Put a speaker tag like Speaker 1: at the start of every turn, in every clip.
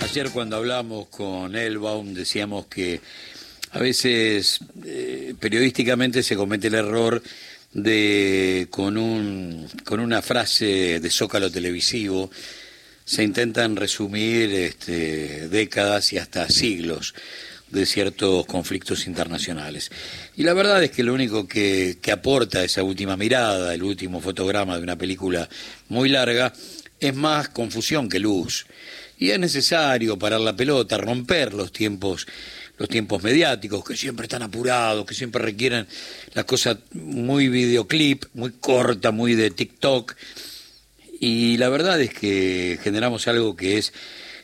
Speaker 1: Ayer cuando hablamos con Elbaum decíamos que a veces eh, periodísticamente se comete el error de con un con una frase de zócalo televisivo se intentan resumir este, décadas y hasta siglos de ciertos conflictos internacionales. Y la verdad es que lo único que, que aporta esa última mirada, el último fotograma de una película muy larga, es más confusión que luz. Y es necesario parar la pelota, romper los tiempos los tiempos mediáticos, que siempre están apurados, que siempre requieren las cosas muy videoclip, muy corta, muy de TikTok. Y la verdad es que generamos algo que es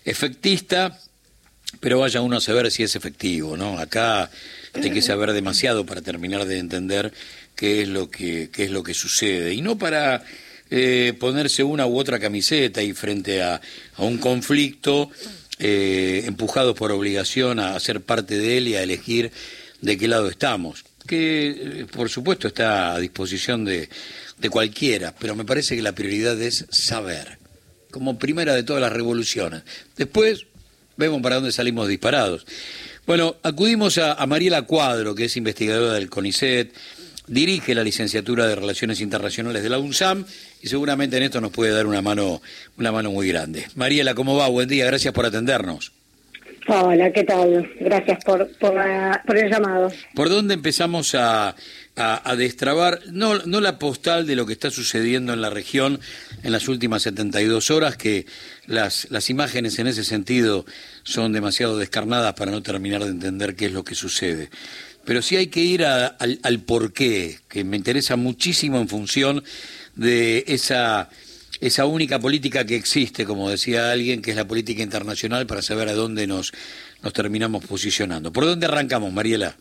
Speaker 1: efectista, pero vaya uno a saber si es efectivo, ¿no? Acá hay que saber demasiado para terminar de entender qué es lo que, qué es lo que sucede. Y no para eh, ponerse una u otra camiseta y frente a, un conflicto eh, empujados por obligación a ser parte de él y a elegir de qué lado estamos, que eh, por supuesto está a disposición de, de cualquiera, pero me parece que la prioridad es saber, como primera de todas las revoluciones. Después vemos para dónde salimos disparados. Bueno, acudimos a, a Mariela Cuadro, que es investigadora del CONICET, dirige la licenciatura de Relaciones Internacionales de la UNSAM y seguramente en esto nos puede dar una mano, una mano muy grande. Mariela, ¿cómo va? Buen día, gracias por atendernos.
Speaker 2: Hola, ¿qué tal? Gracias por, por, por el llamado.
Speaker 1: ¿Por dónde empezamos a, a- a destrabar, no, no la postal de lo que está sucediendo en la región en las últimas 72 horas, que las, las imágenes en ese sentido son demasiado descarnadas para no terminar de entender qué es lo que sucede? Pero sí hay que ir a- al, al porqué, que me interesa muchísimo en función de esa, esa única política que existe, como decía alguien, que es la política internacional para saber a dónde nos, nos terminamos posicionando. ¿Por dónde arrancamos, Mariela?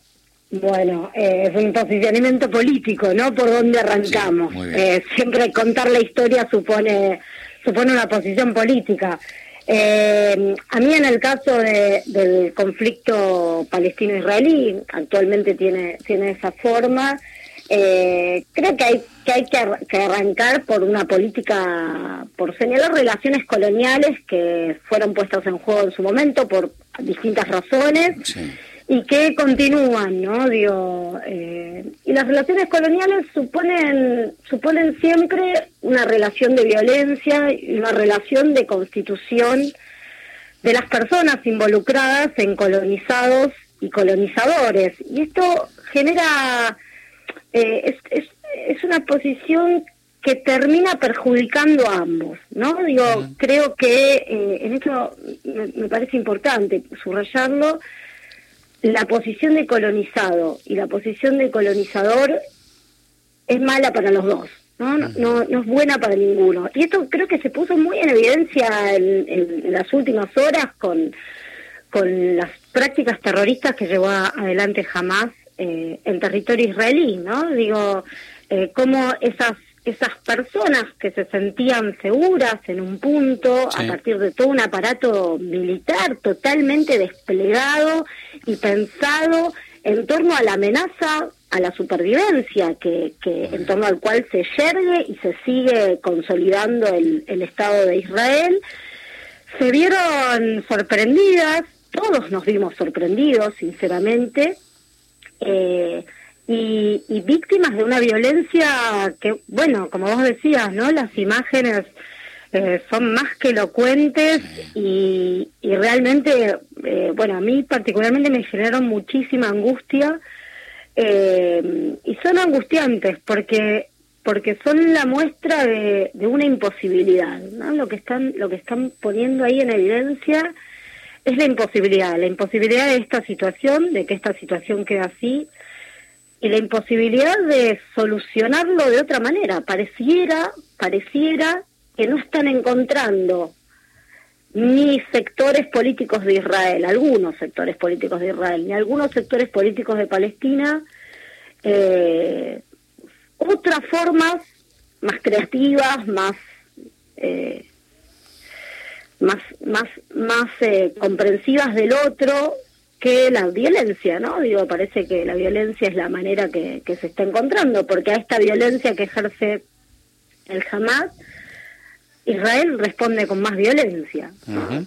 Speaker 2: Bueno, eh, es un posicionamiento político, ¿no? Por dónde arrancamos.
Speaker 1: Sí.
Speaker 2: Eh, siempre contar la historia supone, supone una posición política. Eh, a mí en el caso de- del conflicto palestino-israelí, actualmente tiene, tiene esa forma, eh, creo que hay, que, hay que, ar- que arrancar por una política, por señalar relaciones coloniales que fueron puestas en juego en su momento por distintas razones
Speaker 1: Sí.
Speaker 2: y que continúan, ¿no? Digo, eh, y las relaciones coloniales suponen suponen siempre una relación de violencia y una relación de constitución de las personas involucradas en colonizados y colonizadores. Y esto genera, eh, es, es, es una posición que termina perjudicando a ambos, ¿no? Digo, creo que eh, en esto me, me parece importante subrayarlo, la posición de colonizado y la posición de colonizador es mala para los dos, ¿no? No, no, no es buena para ninguno. Y esto creo que se puso muy en evidencia en, en- en las últimas horas con, con las prácticas terroristas que llevó adelante Hamas eh, en territorio israelí, ¿no? Digo, eh, cómo esas esas personas que se sentían seguras en un punto
Speaker 1: Sí.
Speaker 2: a partir de todo un aparato militar totalmente desplegado y pensado en torno a la amenaza a la supervivencia que, que en torno al cual se yergue y se sigue consolidando el, el Estado de Israel se vieron sorprendidas, todos nos vimos sorprendidos, sinceramente, eh, y, víctimas de una violencia que, bueno, como vos decías, ¿no? Las imágenes eh, son más que elocuentes y, y realmente, eh, bueno, a mí particularmente me generaron muchísima angustia eh, y son angustiantes porque porque son la muestra de, de una imposibilidad, ¿no? Lo que están lo que están poniendo ahí en evidencia es la imposibilidad, la imposibilidad de esta situación, de que esta situación quede así y la imposibilidad de solucionarlo de otra manera. Pareciera, pareciera que no están encontrando ni sectores políticos de Israel, algunos sectores políticos de Israel, ni algunos sectores políticos de Palestina, eh, otras formas más creativas, más eh, más más más eh, comprensivas del otro que la violencia, ¿no? Digo, parece que la violencia es la manera que, que se está encontrando, porque a esta violencia que ejerce el Hamas Israel responde con más violencia.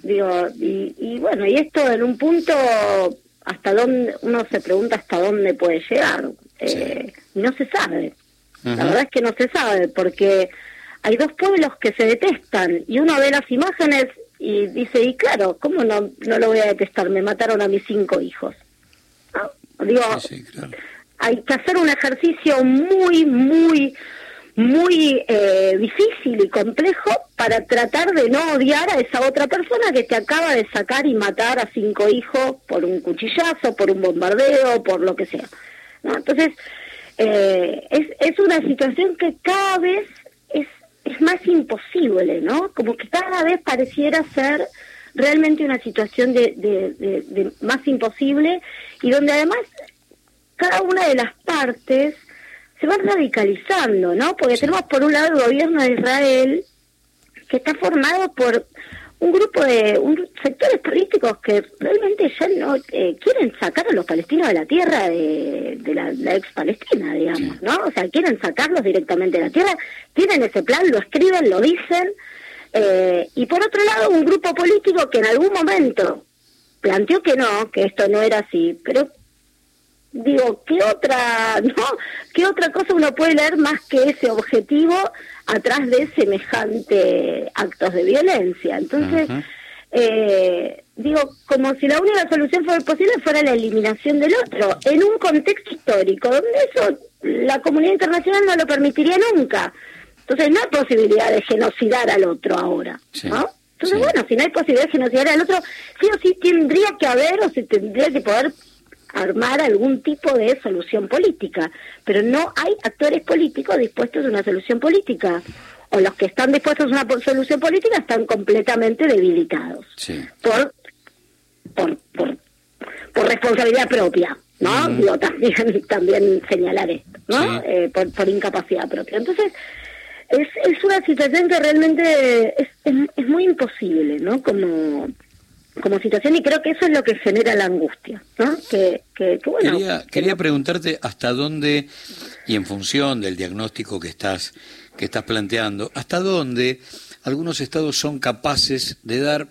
Speaker 2: Digo, y, bueno, y esto en un punto, hasta dónde, uno se pregunta hasta dónde puede llegar. Eh, no se sabe. La verdad es que no se sabe, porque hay dos pueblos que se detestan y uno ve las imágenes y dice, y claro, ¿cómo no, no lo voy a detestar? Me mataron a mis cinco hijos. Digo, hay que hacer un ejercicio muy, muy, muy eh, difícil y complejo para tratar de no odiar a esa otra persona que te acaba de sacar y matar a cinco hijos por un cuchillazo, por un bombardeo, por lo que sea. ¿no? Entonces, eh, es, es una situación que cada vez es, es más imposible, ¿no? Como que cada vez pareciera ser realmente una situación de, de, de más imposible y donde además cada una de las partes se van radicalizando, ¿no? Porque tenemos por un lado el gobierno de Israel, que está formado por un grupo de un, sectores políticos que realmente ya no eh, quieren sacar a los palestinos de la tierra de, la, ex Palestina, digamos, ¿no? O sea, quieren sacarlos directamente de la tierra, tienen ese plan, lo escriben, lo dicen, eh, y por otro lado un grupo político que en algún momento planteó que no, que esto no era así, pero digo, ¿qué otra, no? ¿Qué otra cosa uno puede leer más que ese objetivo atrás de semejante actos de violencia? Entonces, eh, digo, como si la única solución fuera posible fuera la eliminación del otro, en un contexto histórico, donde eso la comunidad internacional no lo permitiría nunca. Entonces, no hay posibilidad de genocidar al otro ahora, ¿no? Entonces, bueno, si no hay posibilidad de genocidar al otro, sí o sí tendría que haber o se tendría que poder armar algún tipo de solución política, pero no hay actores políticos dispuestos a una solución política, o los que están dispuestos a una solución política están completamente debilitados por, por, por, responsabilidad propia, ¿no? también, también señalar esto, ¿no? Eh, por, por incapacidad propia. Entonces, es, es una situación que realmente es, es, es muy imposible, ¿no? Como como situación y creo que eso es lo que genera la angustia, ¿no? Que,
Speaker 1: quería, quería preguntarte hasta dónde y en función del diagnóstico que estás que estás planteando, hasta dónde algunos estados son capaces de dar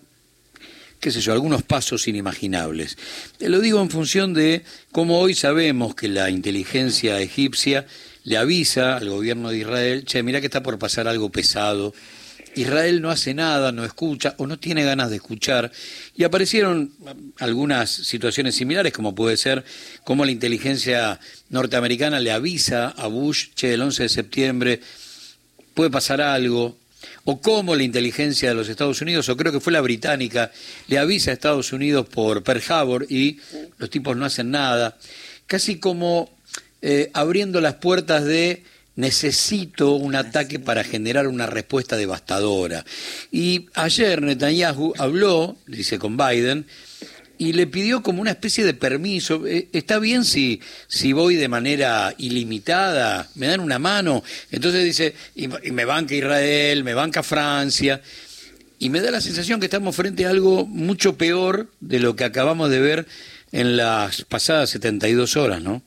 Speaker 1: qué sé yo, algunos pasos inimaginables. Te lo digo en función de cómo hoy sabemos que la inteligencia egipcia le avisa al gobierno de Israel, che, mira que está por pasar algo pesado Israel no hace nada, no escucha o no tiene ganas de escuchar. Y aparecieron algunas situaciones similares, como puede ser cómo la inteligencia norteamericana le avisa a Bush, che, el 11 de septiembre puede pasar algo, o cómo la inteligencia de los Estados Unidos, o creo que fue la británica, le avisa a Estados Unidos por Pearl Harbor y los tipos no hacen nada, casi como eh, abriendo las puertas de necesito un ataque para generar una respuesta devastadora. Y ayer Netanyahu habló, dice con Biden, y le pidió como una especie de permiso. Eh, ¿Está bien si, si voy de manera ilimitada? ¿Me dan una mano? Entonces dice, y, me banca Israel, me banca Francia. Y me da la sensación que estamos frente a algo mucho peor de lo que acabamos de ver en las pasadas 72 horas, ¿no?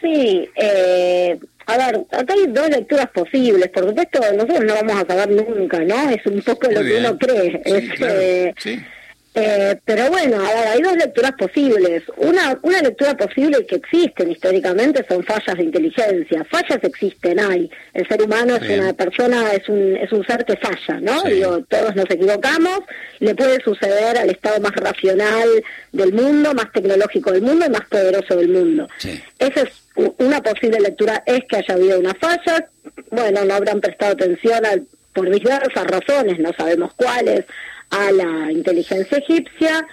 Speaker 2: Sí, eh, a ver, acá hay dos lecturas posibles. Por supuesto, nosotros no vamos a saber nunca, ¿no? Es un poco lo que uno cree. Eh, eh, pero bueno, a ver, hay dos lecturas posibles. Una, una lectura posible que existen históricamente son fallas de inteligencia. Fallas existen, hay. El ser humano es una persona, es un, es un ser que falla, ¿no? Digo, todos nos equivocamos. Le puede suceder al estado más racional del mundo, más tecnológico del mundo y más poderoso del mundo. Esa es una posible lectura es que haya habido una falla, bueno, no habrán prestado atención por diversas razones, no sabemos cuáles, a la inteligencia egipcia.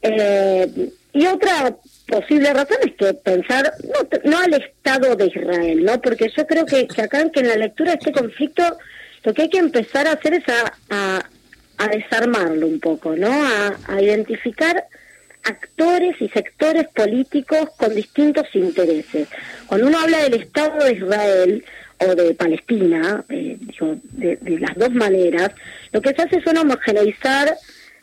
Speaker 2: Eh, y otra posible razón es que pensar no, no al Estado de Israel, ¿no? Porque yo creo que, que acá que en la lectura de este conflicto lo que hay que empezar a hacer es a, a, desarmarlo un poco, ¿no? A identificar actores y sectores políticos con distintos intereses. Cuando uno habla del Estado de Israel o de Palestina, eh, de, las dos maneras, lo que se hace es homogeneizar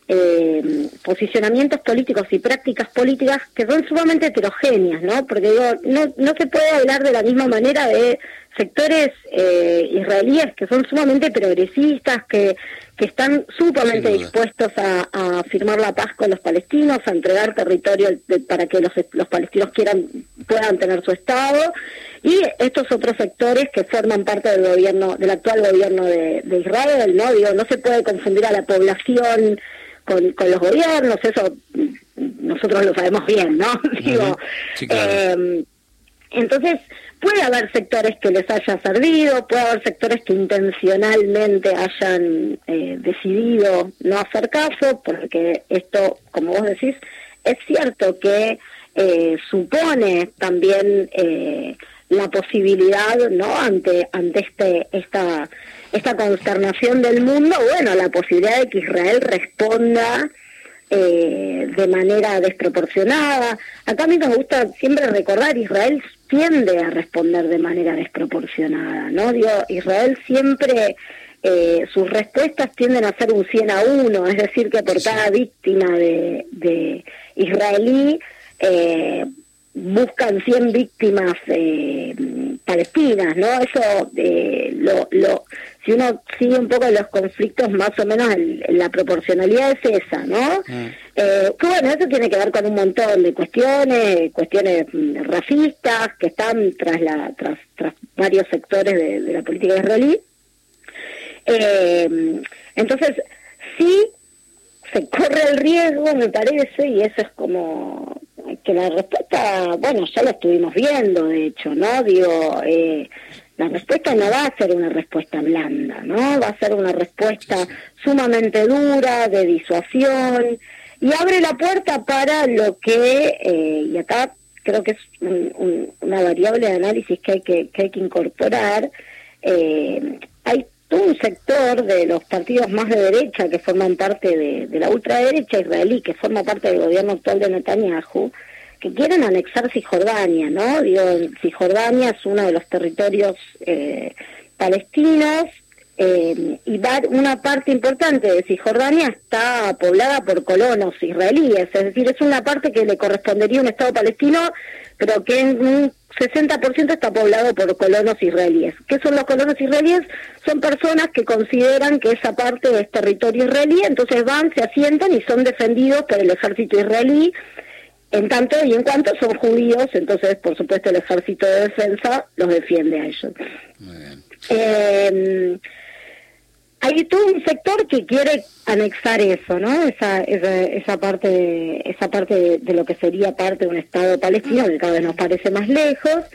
Speaker 2: eh, posicionamientos políticos y prácticas políticas que son sumamente heterogéneas, ¿no? Porque digo, no, no se puede hablar de la misma manera de sectores eh, israelíes que son sumamente progresistas, que, que están sumamente dispuestos a, a, firmar la paz con los palestinos, a entregar territorio para que los, los palestinos quieran puedan tener su estado, y estos otros sectores que forman parte del gobierno, del actual gobierno de, de Israel, ¿no? Digo, no se puede confundir a la población con, con los gobiernos, eso nosotros lo sabemos bien, ¿no? Digo, eh, entonces, puede haber sectores que les haya servido, puede haber sectores que intencionalmente hayan eh, decidido no hacer caso, porque esto, como vos decís, es cierto que eh, supone también eh, la posibilidad, ¿no? Ante ante este esta esta consternación del mundo, bueno, la posibilidad de que Israel responda eh, de manera desproporcionada. Acá a mí me gusta siempre recordar, Israel tiende a responder de manera desproporcionada, ¿no? Digo, Israel siempre, eh, sus respuestas tienden a ser un 100 a 1, es decir, que por cada víctima de, de israelí, eh, buscan 100 víctimas eh, palestinas, ¿no? Eso, eh, lo, lo, si uno sigue un poco los conflictos, más o menos la proporcionalidad es esa, ¿no? Mm. Eh, que bueno, eso tiene que ver con un montón de cuestiones, cuestiones mm, racistas que están tras, la, tras, tras varios sectores de, de la política israelí. Eh, entonces, sí se corre el riesgo, me parece, y eso es como que la respuesta, bueno, ya lo estuvimos viendo, de hecho, ¿no? Digo, eh, la respuesta no va a ser una respuesta blanda, ¿no? Va a ser una respuesta sumamente dura, de disuasión, y abre la puerta para lo que, eh, y acá creo que es una variable de análisis que hay que, que, hay que incorporar, eh, hay todo un sector de los partidos más de derecha que forman parte de, de la ultraderecha israelí, que forma parte del gobierno actual de Netanyahu, que quieren anexar Cisjordania, ¿no? Digo, Cisjordania es uno de los territorios eh, palestinos eh, y una parte importante de Cisjordania está poblada por colonos israelíes, es decir, es una parte que le correspondería a un Estado palestino, pero que en un 60% está poblado por colonos israelíes. ¿Qué son los colonos israelíes? Son personas que consideran que esa parte es territorio israelí, entonces van, se asientan y son defendidos por el ejército israelí en tanto y en cuanto son judíos, entonces, por supuesto, el ejército de defensa los defiende a ellos. Eh, hay todo un sector que quiere anexar eso, ¿no? Esa, esa, parte, de, esa parte de, lo que sería parte de un Estado palestino, que cada vez nos parece más lejos.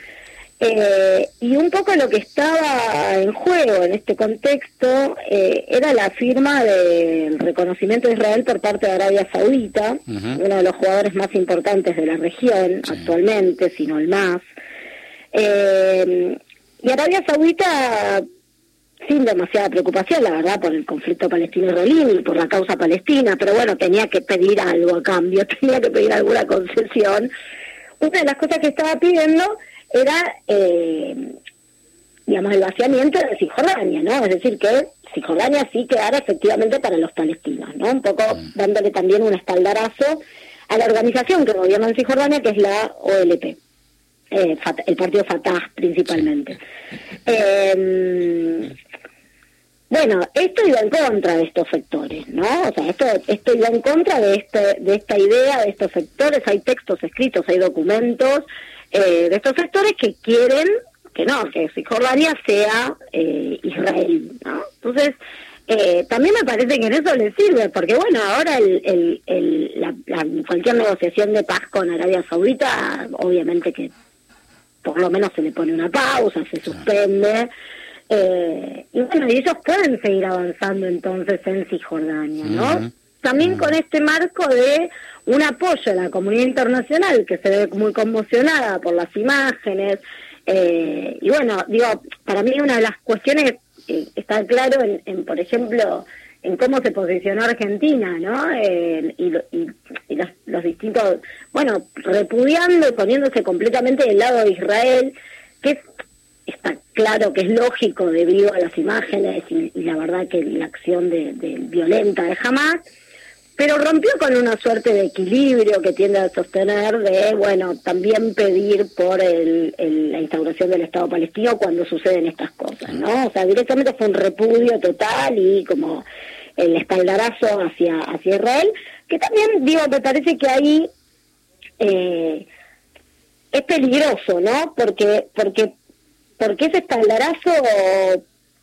Speaker 2: Eh, y un poco lo que estaba en juego en este contexto eh, era la firma del reconocimiento de Israel por parte de Arabia Saudita, uno de los jugadores más importantes de la región actualmente, si no el más. Eh, y Arabia Saudita, sin demasiada preocupación, la verdad, por el conflicto palestino-israelí y por la causa palestina, pero bueno, tenía que pedir algo a cambio, tenía que pedir alguna concesión. Una de las cosas que estaba pidiendo era, eh, digamos, el vaciamiento de Cisjordania, ¿no? Es decir, que Cisjordania sí quedara efectivamente para los palestinos, ¿no? Un poco mm. dándole también un espaldarazo a la organización que gobierna en Cisjordania, que es la OLP. Eh, el partido Fatah principalmente. Eh, bueno, esto iba en contra de estos sectores, ¿no? O sea, esto, esto iba en contra de, este, de esta idea de estos sectores. Hay textos escritos, hay documentos eh, de estos sectores que quieren que no, que Cisjordania sea eh, Israel, ¿no? Entonces, eh, también me parece que en eso le sirve, porque bueno, ahora el, el, el la, cualquier negociación de paz con Arabia Saudita, obviamente que por lo menos se le pone una pausa, se suspende, eh, y bueno, y ellos pueden seguir avanzando entonces en Cisjordania, ¿no? También con este marco de un apoyo a la comunidad internacional que se ve muy conmocionada por las imágenes. Eh, y bueno, digo, para mí una de las cuestiones eh, está claro en, por ejemplo, en cómo se posicionó Argentina, ¿no? y, los, distintos, bueno, repudiando y poniéndose completamente del lado de Israel, que está claro que es lógico debido a las imágenes y, la verdad que la acción de, de violenta de Hamas pero rompió con una suerte de equilibrio que tiende a sostener de, bueno, también pedir por el, la instauración del Estado palestino cuando suceden estas cosas, ¿no? O sea, directamente fue un repudio total y como el espaldarazo hacia, hacia Israel, que también, digo, me parece que ahí eh, es peligroso, ¿no? Porque, porque, porque ese espaldarazo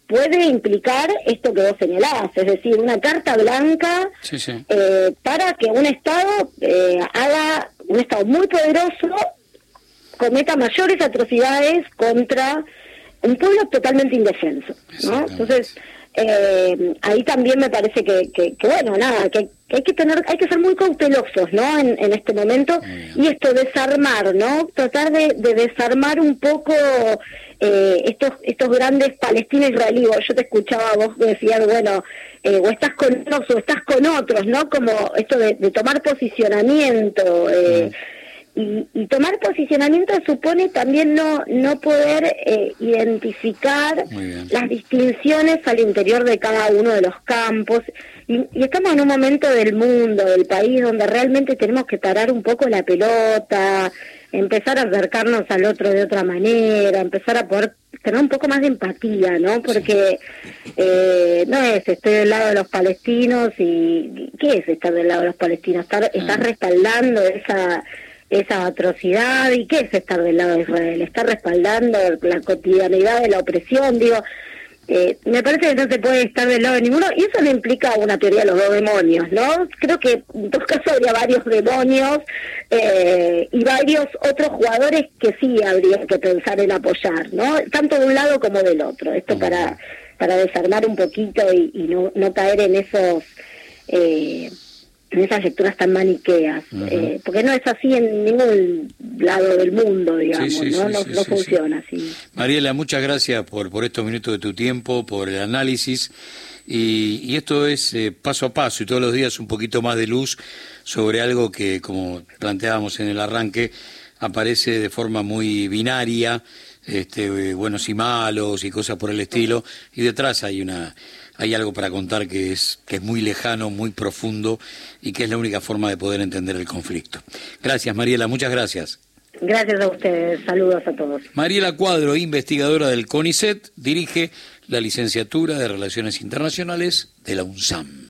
Speaker 2: puede implicar esto que vos señalabas, es decir, una carta blanca eh, para que un Estado eh, haga, un Estado muy poderoso, cometa mayores atrocidades contra un pueblo totalmente indefenso. ¿no? Entonces, eh, ahí también me parece que, que, bueno, nada, que, hay que tener, hay que ser muy cautelosos, ¿no? En, en este momento y esto desarmar, ¿no? Tratar de, de desarmar un poco eh, estos estos grandes palestinos israelíes. Yo te escuchaba vos decías, bueno, eh, o estás con unos o estás con otros, ¿no? Como esto de, tomar posicionamiento. Eh, y, tomar posicionamiento supone también no, no poder eh, identificar las distinciones al interior de cada uno de los campos. Y, estamos en un momento del mundo, del país, donde realmente tenemos que parar un poco la pelota, empezar a acercarnos al otro de otra manera, empezar a poder tener un poco más de empatía, ¿no? Porque eh, no es estoy del lado de los palestinos y ¿qué es estar del lado de los palestinos? Estar, estar ah. respaldando esa esa atrocidad y qué es estar del lado de Israel, está respaldando la cotidianidad de la opresión, digo, eh, me parece que no se puede estar del lado de ninguno y eso no implica una teoría de los dos demonios, ¿no? Creo que en dos casos habría varios demonios eh, y varios otros jugadores que sí habría que pensar en apoyar, ¿no? Tanto de un lado como del otro, esto para, para desarmar un poquito y, y no, no caer en esos... Eh, en esas lecturas tan maniqueas, eh, porque no es así en ningún lado del mundo, digamos, ¿no? no, funciona así.
Speaker 1: Mariela, muchas gracias por, por estos minutos de tu tiempo, por el análisis, y, y esto es eh, paso a paso y todos los días un poquito más de luz sobre algo que, como planteábamos en el arranque, aparece de forma muy binaria, este, buenos y malos y cosas por el estilo, y detrás hay una hay algo para contar que es, que es muy lejano, muy profundo y que es la única forma de poder entender el conflicto. Gracias, Mariela, muchas gracias.
Speaker 2: Gracias a ustedes, saludos a todos.
Speaker 1: Mariela Cuadro, investigadora del CONICET, dirige la licenciatura de Relaciones Internacionales de la UNSAM.